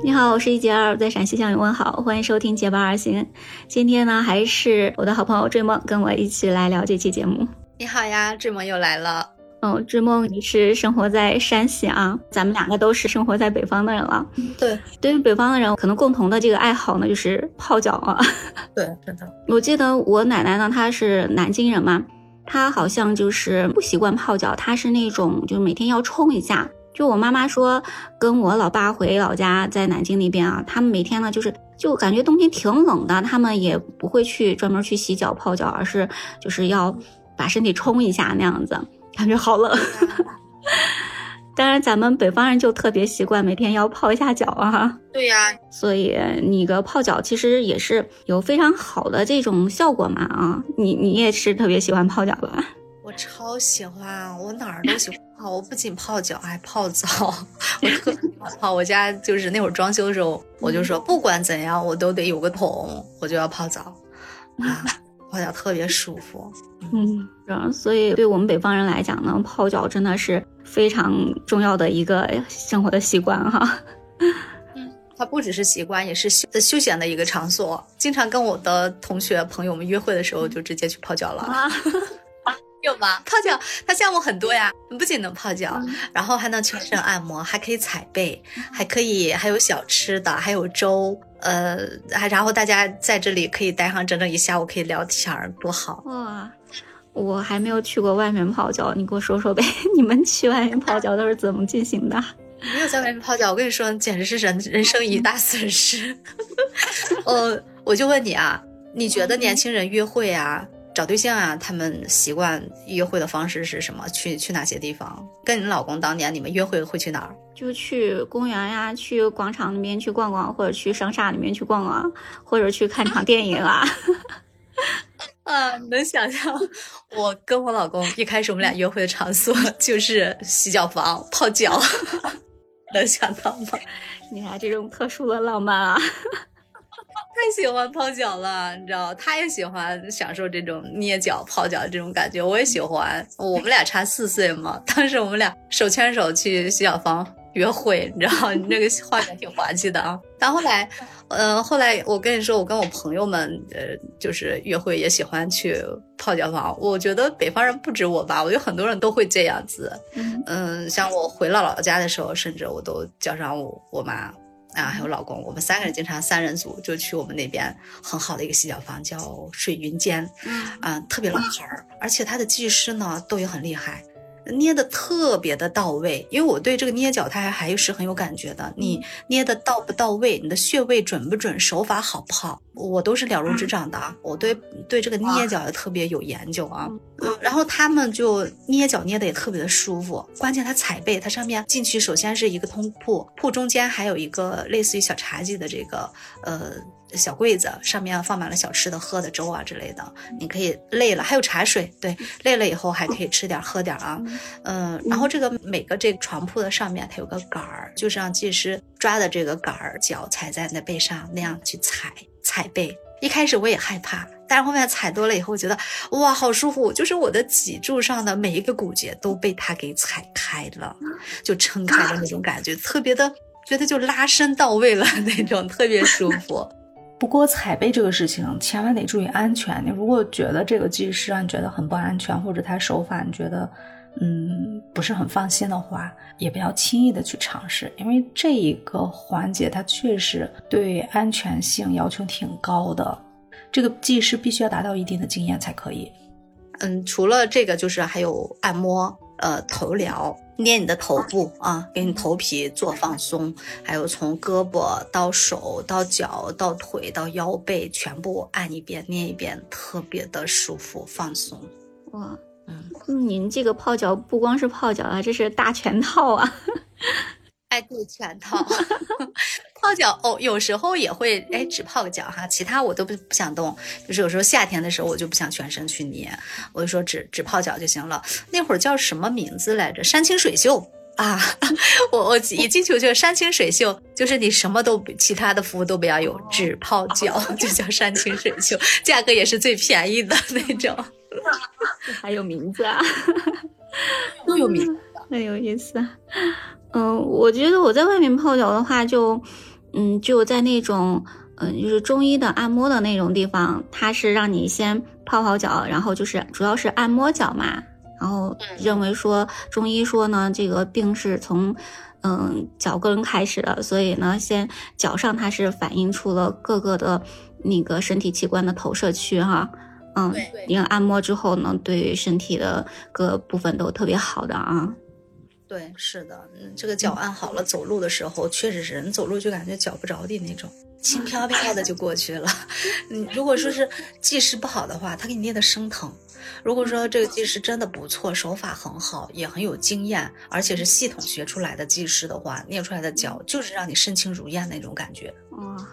你好，我是一杰二，在陕西向你问好，欢迎收听结伴而行。今天呢，还是我的好朋友追梦跟我一起来聊这期节目。你好呀，追梦又来了。嗯，追梦你是生活在山西啊，咱们两个都是生活在北方的人了。对，对于北方的人，可能共同的这个爱好呢，就是泡脚啊。对，真的。我记得我奶奶呢，她是南京人嘛，她好像就是不习惯泡脚，她是那种就是每天要冲一下。就我妈妈说，跟我老爸回老家在南京那边啊，他们每天呢就是就感觉冬天挺冷的，他们也不会去专门去洗脚泡脚，而是就是要把身体冲一下那样子，感觉好冷。当然，咱们北方人就特别习惯每天要泡一下脚啊。对呀，所以你个泡脚其实也是有非常好的这种效果嘛啊，你你也是特别喜欢泡脚吧？我超喜欢，我哪儿都喜欢。泡，我不仅泡脚，还泡澡。我特别泡。我家就是那会儿装修的时候，我就说不管怎样，我都得有个桶，我就要泡澡。啊，泡脚特别舒服。嗯，所以对我们北方人来讲呢，泡脚真的是非常重要的一个生活的习惯哈。嗯，它不只是习惯，也是休休闲的一个场所。经常跟我的同学朋友们约会的时候，就直接去泡脚了。有吗？泡脚它项目很多呀，不仅能泡脚，然后还能全身按摩，还可以踩背，还可以还有小吃的，还有粥，呃，还然后大家在这里可以待上整整一下午，可以聊天儿，多好哇！我还没有去过外面泡脚，你给我说说呗，你们去外面泡脚都是怎么进行的？没有在外面泡脚，我跟你说，简直是人人生一大损失。呃，我就问你啊，你觉得年轻人约会啊？找对象啊，他们习惯约会的方式是什么？去去哪些地方？跟你老公当年你们约会会去哪儿？就去公园呀，去广场那边去逛逛，或者去商厦里面去逛逛，或者去看场电影啊。啊，能想象我跟我老公一开始我们俩约会的场所就是洗脚房泡脚，能想到吗？你俩这种特殊的浪漫啊！太喜欢泡脚了，你知道，他也喜欢享受这种捏脚、泡脚这种感觉，我也喜欢。我们俩差四岁嘛，当时我们俩手牵手去洗脚房约会，你知道，那个画面挺滑稽的啊。但后来，呃，后来我跟你说，我跟我朋友们，呃，就是约会也喜欢去泡脚房。我觉得北方人不止我吧，我觉得很多人都会这样子。嗯，像我回姥姥家的时候，甚至我都叫上我我妈。啊，还有老公，我们三个人经常三人组就去我们那边很好的一个洗脚房，叫水云间，啊，特别老牌儿，而且他的技师呢都也很厉害。捏的特别的到位，因为我对这个捏脚它还还是很有感觉的。你捏的到不到位，你的穴位准不准，手法好不好，我都是了如指掌的。我对对这个捏脚也特别有研究啊。然后他们就捏脚捏的也特别的舒服，关键它踩背，它上面进去首先是一个通铺，铺中间还有一个类似于小茶几的这个呃。小柜子上面放满了小吃的、喝的、粥啊之类的，你可以累了还有茶水，对，累了以后还可以吃点、喝点啊，嗯，然后这个每个这个床铺的上面它有个杆儿，就是让技师抓的这个杆儿，脚踩在那背上那样去踩踩背。一开始我也害怕，但是后面踩多了以后，觉得哇好舒服，就是我的脊柱上的每一个骨节都被它给踩开了，就撑开的那种感觉，特别的觉得就拉伸到位了 那种，特别舒服。不过踩背这个事情，千万得注意安全。你如果觉得这个技师让你觉得很不安全，或者他手法你觉得嗯不是很放心的话，也不要轻易的去尝试，因为这一个环节它确实对安全性要求挺高的，这个技师必须要达到一定的经验才可以。嗯，除了这个，就是还有按摩。呃，头疗捏你的头部啊，给你头皮做放松，还有从胳膊到手到脚到腿到腰背全部按一遍捏一遍，特别的舒服放松。哇，嗯，您这个泡脚不光是泡脚啊，这是大全套啊。哎，对，全套。泡脚哦，有时候也会哎，只泡个脚哈，其他我都不不想动。就是有时候夏天的时候，我就不想全身去捏，我就说只只泡脚就行了。那会儿叫什么名字来着？山清水秀啊！我我一进去就山清水秀，就是你什么都其他的服务都不要有，只泡脚就叫山清水秀，价格也是最便宜的那种。还有名字啊？都有名字，很有意思。嗯，我觉得我在外面泡脚的话，就，嗯，就在那种嗯，就是中医的按摩的那种地方，它是让你先泡泡脚，然后就是主要是按摩脚嘛。然后认为说中医说呢，这个病是从嗯脚跟开始的，所以呢，先脚上它是反映出了各个的那个身体器官的投射区哈。嗯，因为按摩之后呢，对于身体的各部分都特别好的啊。对，是的，嗯，这个脚按好了，走路的时候确实是人走路就感觉脚不着地那种，轻飘飘的就过去了。嗯，如果说是技师不好的话，他给你捏的生疼；如果说这个技师真的不错，手法很好，也很有经验，而且是系统学出来的技师的话，捏出来的脚就是让你身轻如燕那种感觉。哇，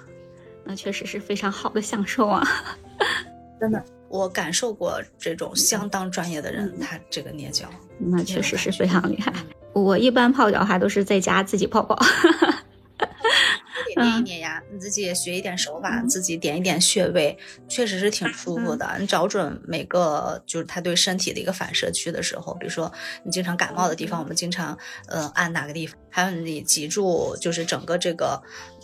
那确实是非常好的享受啊！真的，我感受过这种相当专业的人，他这个捏脚，那确实是非常厉害。我一般泡脚还都是在家自己泡泡，捏一捏呀，你自己也学一点手法，自己点一点穴位，确实是挺舒服的。你找准每个就是它对身体的一个反射区的时候，比如说你经常感冒的地方，我们经常呃按哪个地方，还有你脊柱就是整个这个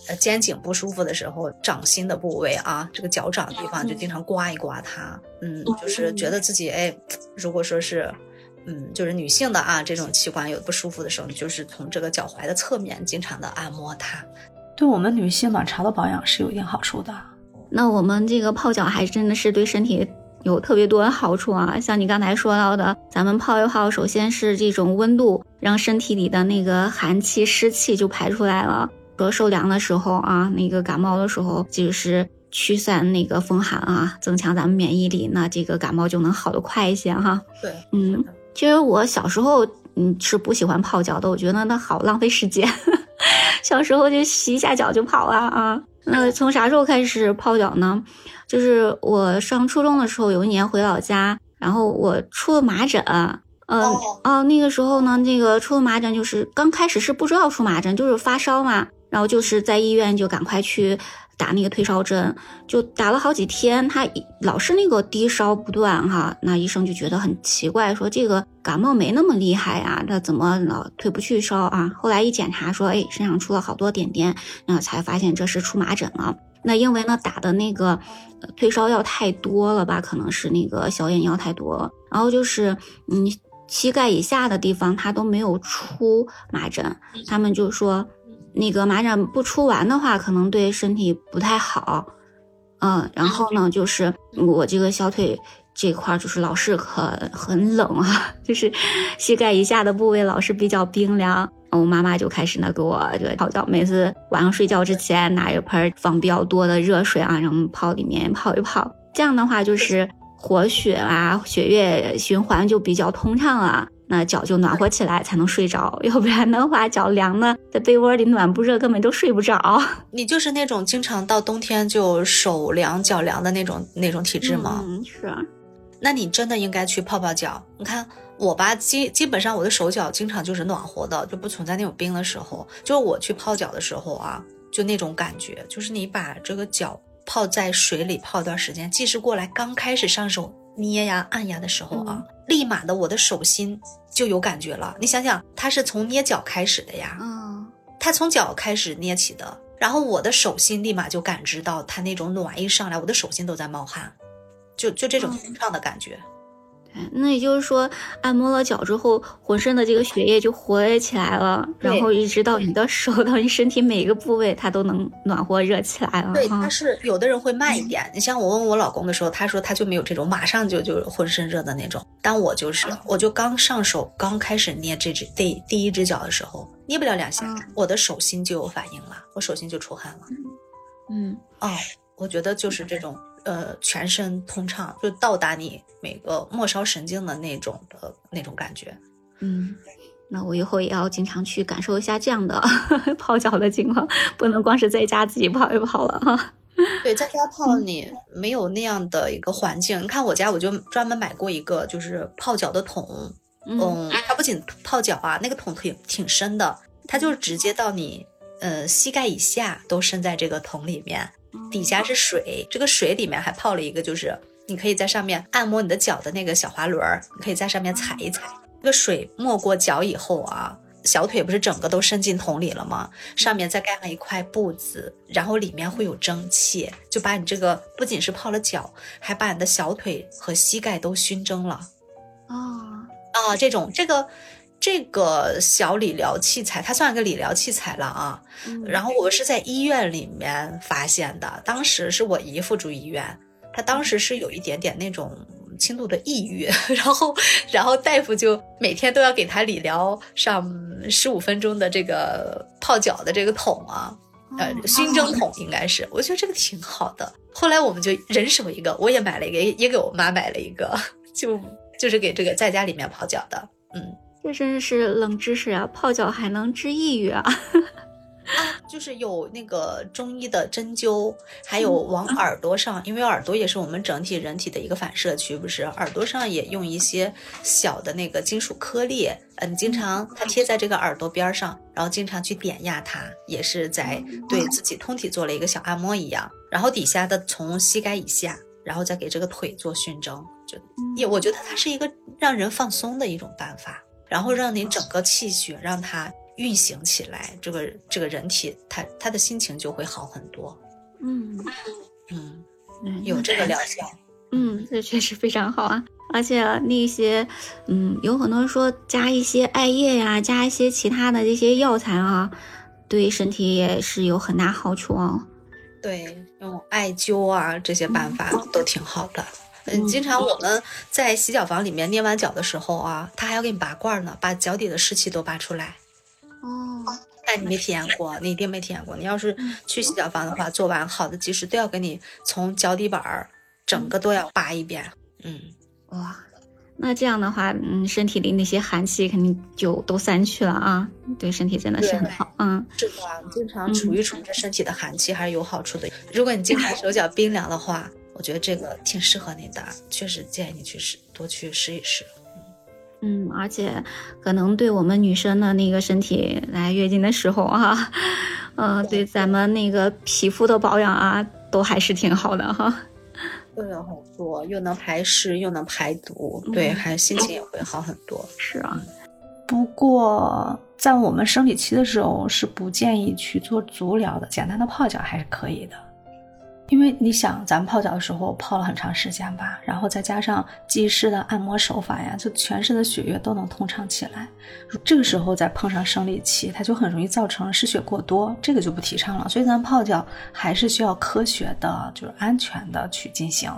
呃肩颈不舒服的时候，掌心的部位啊，这个脚掌的地方就经常刮一刮它，嗯，就是觉得自己哎，如果说是。嗯，就是女性的啊，这种器官有不舒服的时候，你就是从这个脚踝的侧面经常的按摩它，对我们女性卵巢的保养是有一定好处的。那我们这个泡脚还真的是对身体有特别多的好处啊，像你刚才说到的，咱们泡一泡，首先是这种温度，让身体里的那个寒气湿气就排出来了。说受凉的时候啊，那个感冒的时候，就是驱散那个风寒啊，增强咱们免疫力，那这个感冒就能好得快一些哈。对，嗯。其实我小时候，嗯，是不喜欢泡脚的。我觉得那好浪费时间。小时候就洗一下脚就跑啊啊。那从啥时候开始泡脚呢？就是我上初中的时候，有一年回老家，然后我出了麻疹。嗯哦，那个时候呢，那个出了麻疹，就是刚开始是不知道出麻疹，就是发烧嘛，然后就是在医院就赶快去。打那个退烧针，就打了好几天，他老是那个低烧不断哈，那医生就觉得很奇怪，说这个感冒没那么厉害啊，他怎么老退不去烧啊？后来一检查说，哎，身上出了好多点点，然后才发现这是出麻疹了。那因为呢打的那个退烧药太多了吧，可能是那个消炎药太多了，然后就是嗯膝盖以下的地方他都没有出麻疹，他们就说。那个麻疹不出完的话，可能对身体不太好，嗯，然后呢，就是我这个小腿这块就是老是很很冷啊，就是膝盖以下的部位老是比较冰凉，我妈妈就开始呢给我这个泡脚，每次晚上睡觉之前拿一盆放比较多的热水啊，然后泡里面泡一泡，这样的话就是活血啊，血液循环就比较通畅了。那脚就暖和起来才能睡着，要不然的话脚凉呢，在被窝里暖不热，根本都睡不着。你就是那种经常到冬天就手凉脚凉的那种那种体质吗？嗯，是。那你真的应该去泡泡脚。你看我吧，基基本上我的手脚经常就是暖和的，就不存在那种冰的时候。就是我去泡脚的时候啊，就那种感觉，就是你把这个脚泡在水里泡一段时间，即使过来刚开始上手捏呀按呀的时候啊，立马的我的手心。就有感觉了，你想想，他是从捏脚开始的呀，嗯，他从脚开始捏起的，然后我的手心立马就感知到他那种暖意上来，我的手心都在冒汗，就就这种通畅的感觉。那也就是说，按摩了脚之后，浑身的这个血液就活跃起来了，然后一直到你的手，到你身体每一个部位，它都能暖和热起来了。对，它是有的人会慢一点。你像我问我老公的时候，他说他就没有这种马上就就浑身热的那种，但我就是，我就刚上手，刚开始捏这只第第一只脚的时候，捏不了两下，我的手心就有反应了，我手心就出汗了。嗯，哦，我觉得就是这种。呃，全身通畅，就到达你每个末梢神经的那种的那种感觉。嗯，那我以后也要经常去感受一下这样的 泡脚的情况，不能光是在家自己泡一泡了哈。对，在家泡你没有那样的一个环境。你看我家，我就专门买过一个就是泡脚的桶。嗯，它不仅泡脚啊，那个桶挺挺深的，它就是直接到你呃膝盖以下都伸在这个桶里面。底下是水，这个水里面还泡了一个，就是你可以在上面按摩你的脚的那个小滑轮儿，你可以在上面踩一踩。这个水没过脚以后啊，小腿不是整个都伸进桶里了吗？上面再盖上一块布子，然后里面会有蒸汽，就把你这个不仅是泡了脚，还把你的小腿和膝盖都熏蒸了。哦，啊，这种这个这个小理疗器材，它算个理疗器材了啊。嗯然后我是在医院里面发现的，当时是我姨夫住医院，他当时是有一点点那种轻度的抑郁，然后然后大夫就每天都要给他理疗上十五分钟的这个泡脚的这个桶啊，呃，熏蒸桶应该是，我觉得这个挺好的。后来我们就人手一个，我也买了一个，也也给我妈买了一个，就就是给这个在家里面泡脚的，嗯。这真是冷知识啊！泡脚还能治抑郁啊！啊，就是有那个中医的针灸，还有往耳朵上，因为耳朵也是我们整体人体的一个反射区，不是？耳朵上也用一些小的那个金属颗粒，嗯，经常它贴在这个耳朵边儿上，然后经常去点压它，也是在对自己通体做了一个小按摩一样。然后底下的从膝盖以下，然后再给这个腿做熏蒸，就也我觉得它是一个让人放松的一种办法，然后让你整个气血让它。运行起来，这个这个人体，他他的心情就会好很多。嗯嗯，嗯有这个疗效。嗯，这确实非常好啊！而且那些，嗯，有很多人说加一些艾叶呀，加一些其他的这些药材啊，对身体也是有很大好处哦。对，用艾灸啊这些办法都挺好的。嗯，经常我们在洗脚房里面捏完脚的时候啊，他还要给你拔罐呢，把脚底的湿气都拔出来。哦，那你没体验过，你一定没体验过。你要是去洗脚房的话，做完好的技师都要给你从脚底板儿整个都要拔一遍。嗯，哇，那这样的话，嗯，身体里那些寒气肯定就都散去了啊，对身体真的是很好。嗯，是的，经常除一除这身体的寒气还是有好处的。如果你经常手脚冰凉的话，我觉得这个挺适合你的，确实建议你去试，多去试一试。嗯，而且可能对我们女生的那个身体来月经的时候啊，呃，对咱们那个皮肤的保养啊，都还是挺好的哈。又有很多，又能排湿，又能排毒，对，还心情也会好很多。是啊，不过在我们生理期的时候是不建议去做足疗的，简单的泡脚还是可以的。因为你想，咱们泡脚的时候泡了很长时间吧，然后再加上技师的按摩手法呀，就全身的血液都能通畅起来。这个时候再碰上生理期，它就很容易造成失血过多，这个就不提倡了。所以咱泡脚还是需要科学的，就是安全的去进行。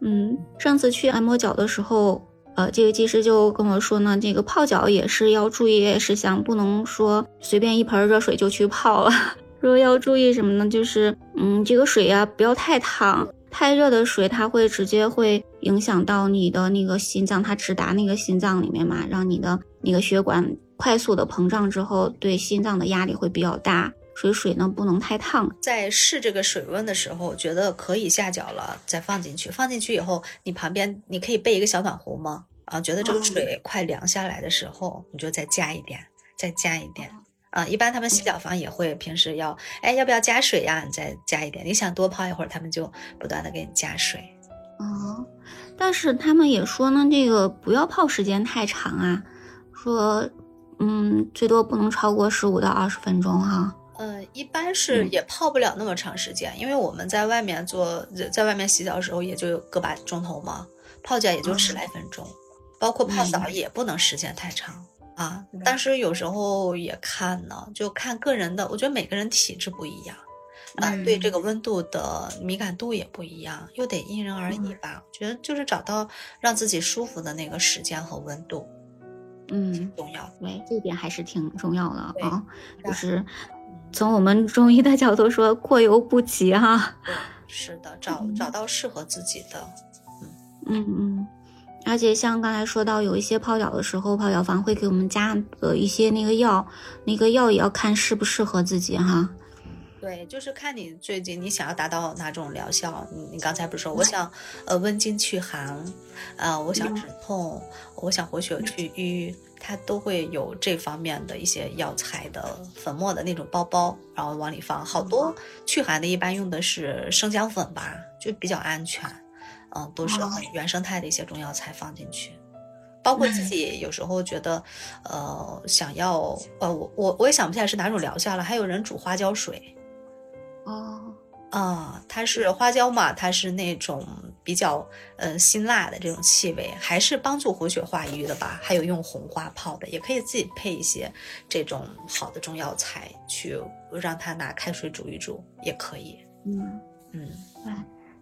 嗯，上次去按摩脚的时候，呃，这个技师就跟我说呢，这个泡脚也是要注意事项，不能说随便一盆热水就去泡了。说要注意什么呢？就是，嗯，这个水呀、不要太烫，太热的水它会直接会影响到你的那个心脏，它直达那个心脏里面嘛，让你的那个血管快速的膨胀之后，对心脏的压力会比较大。所以水呢不能太烫。在试这个水温的时候，觉得可以下脚了，再放进去。放进去以后，你旁边你可以备一个小暖壶吗？啊，觉得这个水快凉下来的时候，你就再加一点，再加一点。啊，一般他们洗脚房也会平时要，哎，要不要加水呀？你再加一点。你想多泡一会儿，他们就不断的给你加水。哦，但是他们也说呢，这个不要泡时间太长啊，说，嗯，最多不能超过十五到二十分钟哈。呃，一般是也泡不了那么长时间，因为我们在外面做，在外面洗澡的时候也就个把钟头嘛，泡脚也就十来分钟，包括泡澡也不能时间太长啊。但是有时候也看呢，就看个人的，我觉得每个人体质不一样，啊，对这个温度的敏感度也不一样，又得因人而异吧。我觉得就是找到让自己舒服的那个时间和温度，嗯，重要。对，这点还是挺重要的啊，就是从我们中医的角度说，过犹不及哈。对，是的，找找到适合自己的。嗯嗯嗯，而且像刚才说到，有一些泡脚的时候，泡脚房会给我们加的一些那个药，那个药也要看适不适合自己哈。对，就是看你最近你想要达到哪种疗效。你你刚才不是说我想呃温经祛寒，呃我想止痛，我想活血去瘀，它都会有这方面的一些药材的粉末的那种包包，然后往里放。好多祛寒的，一般用的是生姜粉吧，就比较安全。嗯，都是很原生态的一些中药材放进去。包括自己有时候觉得，呃，想要，呃，我我我也想不起来是哪种疗效了。还有人煮花椒水，哦，啊，它是花椒嘛，它是那种比较呃辛辣的这种气味，还是帮助活血化瘀的吧？还有用红花泡的，也可以自己配一些这种好的中药材去让它拿开水煮一煮，也可以。嗯，嗯，对，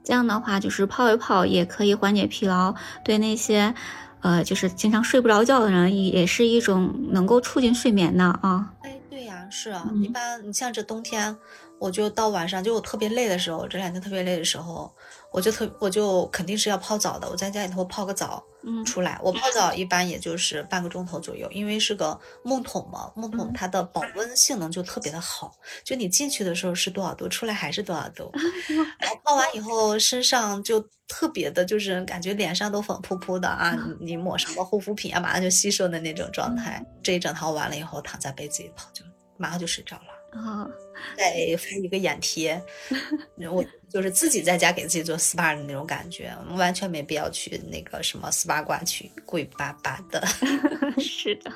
这样的话就是泡一泡也可以缓解疲劳，对那些呃就是经常睡不着觉的人也也是一种能够促进睡眠的啊。哎，对呀，是啊，嗯一般你像这冬天，我就到晚上就我特别累的时候，这两天特别累的时候，我就特我就肯定是要泡澡的。我在家里头泡个澡嗯出来，我泡澡一般也就是半个钟头左右，因为是个木桶嘛，木桶嗯它的保温性能就特别的好，就你进去的时候是多少度，出来还是多少度。然后泡完以后，身上就特别的，就是感觉脸上都粉扑扑的啊，你你抹什么护肤品啊，马上就吸收的那种状态。这一整套完了以后，躺在被子里头就马上就睡着了。啊，再敷一个眼贴，我就是自己在家给自己做 SPA 的那种感觉，我们完全没必要去那个什么 SPA 馆去贵巴巴的。是的，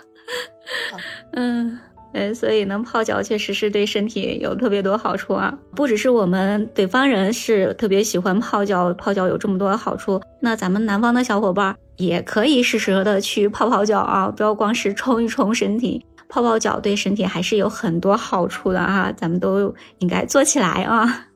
嗯。对，所以呢，泡脚确实是对身体有特别多好处啊！不只是我们北方人是特别喜欢泡脚，泡脚有这么多好处，那咱们南方的小伙伴也可以适时的去泡泡脚啊，不要光是冲一冲身体，泡泡脚对身体还是有很多好处的啊，咱们都应该做起来啊！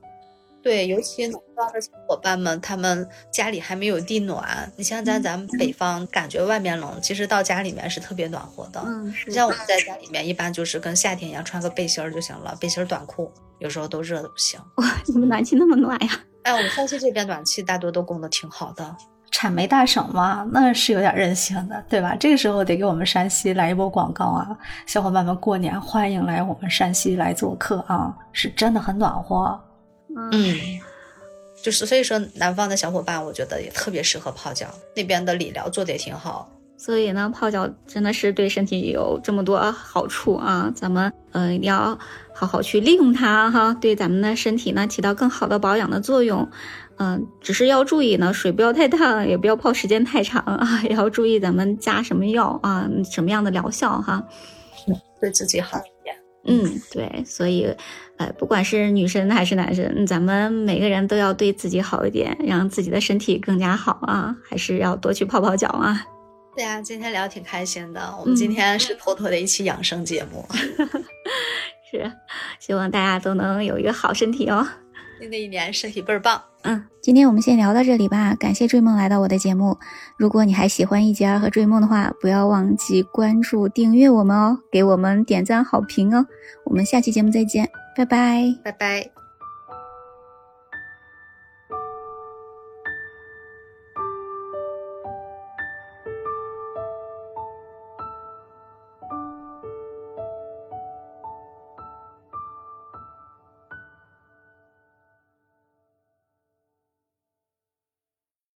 对，尤其南方的小伙伴们，他们家里还没有地暖。你像在咱们北方，感觉外面冷，其实到家里面是特别暖和的。嗯，是像我们在家里面，一般就是跟夏天一样，穿个背心儿就行了，背心儿短裤，有时候都热的不行。哇你们暖气那么暖呀？哎，我们山西这边暖气大多都供的挺好的。产煤大省嘛，那是有点任性的，对吧？这个时候得给我们山西来一波广告啊！小伙伴们，过年欢迎来我们山西来做客啊，是真的很暖和。嗯，就是所以说，南方的小伙伴，我觉得也特别适合泡脚，那边的理疗做的也挺好。所以呢，泡脚真的是对身体有这么多好处啊！咱们呃一定要好好去利用它哈，对咱们的身体呢起到更好的保养的作用。嗯、只是要注意呢，水不要太烫，也不要泡时间太长啊，也要注意咱们加什么药啊，什么样的疗效哈。对自己好一点。嗯，对，所以，呃，不管是女生还是男生，咱们每个人都要对自己好一点，让自己的身体更加好啊，还是要多去泡泡脚啊。对呀、今天聊得挺开心的。我们今天是妥妥的一期养生节目。是，希望大家都能有一个好身体哦。新的一年身体倍儿棒。嗯，今天我们先聊到这里吧。感谢追梦来到我的节目。如果你还喜欢一杰儿和追梦的话，不要忘记关注、订阅我们哦，给我们点赞好评哦。我们下期节目再见，拜拜。拜拜。